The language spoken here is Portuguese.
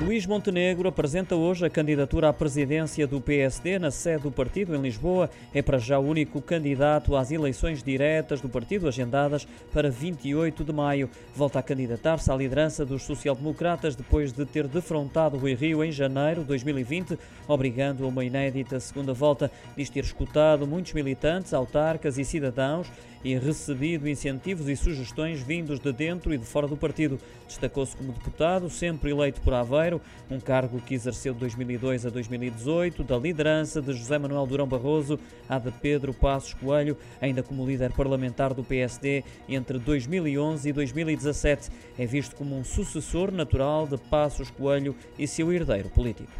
Luís Montenegro apresenta hoje a candidatura à presidência do PSD na sede do partido em Lisboa. É para já o único candidato às eleições diretas do partido agendadas para 28 de maio. Volta a candidatar-se à liderança dos social-democratas depois de ter defrontado Rui Rio em janeiro de 2020, obrigando a uma inédita segunda volta. Diz ter escutado muitos militantes, autarcas e cidadãos e recebido incentivos e sugestões vindos de dentro e de fora do partido. Destacou-se como deputado, sempre eleito por Aveiro, um cargo que exerceu de 2002 a 2018, da liderança de José Manuel Durão Barroso à de Pedro Passos Coelho, ainda como líder parlamentar do PSD entre 2011 e 2017. É visto como um sucessor natural de Passos Coelho e seu herdeiro político.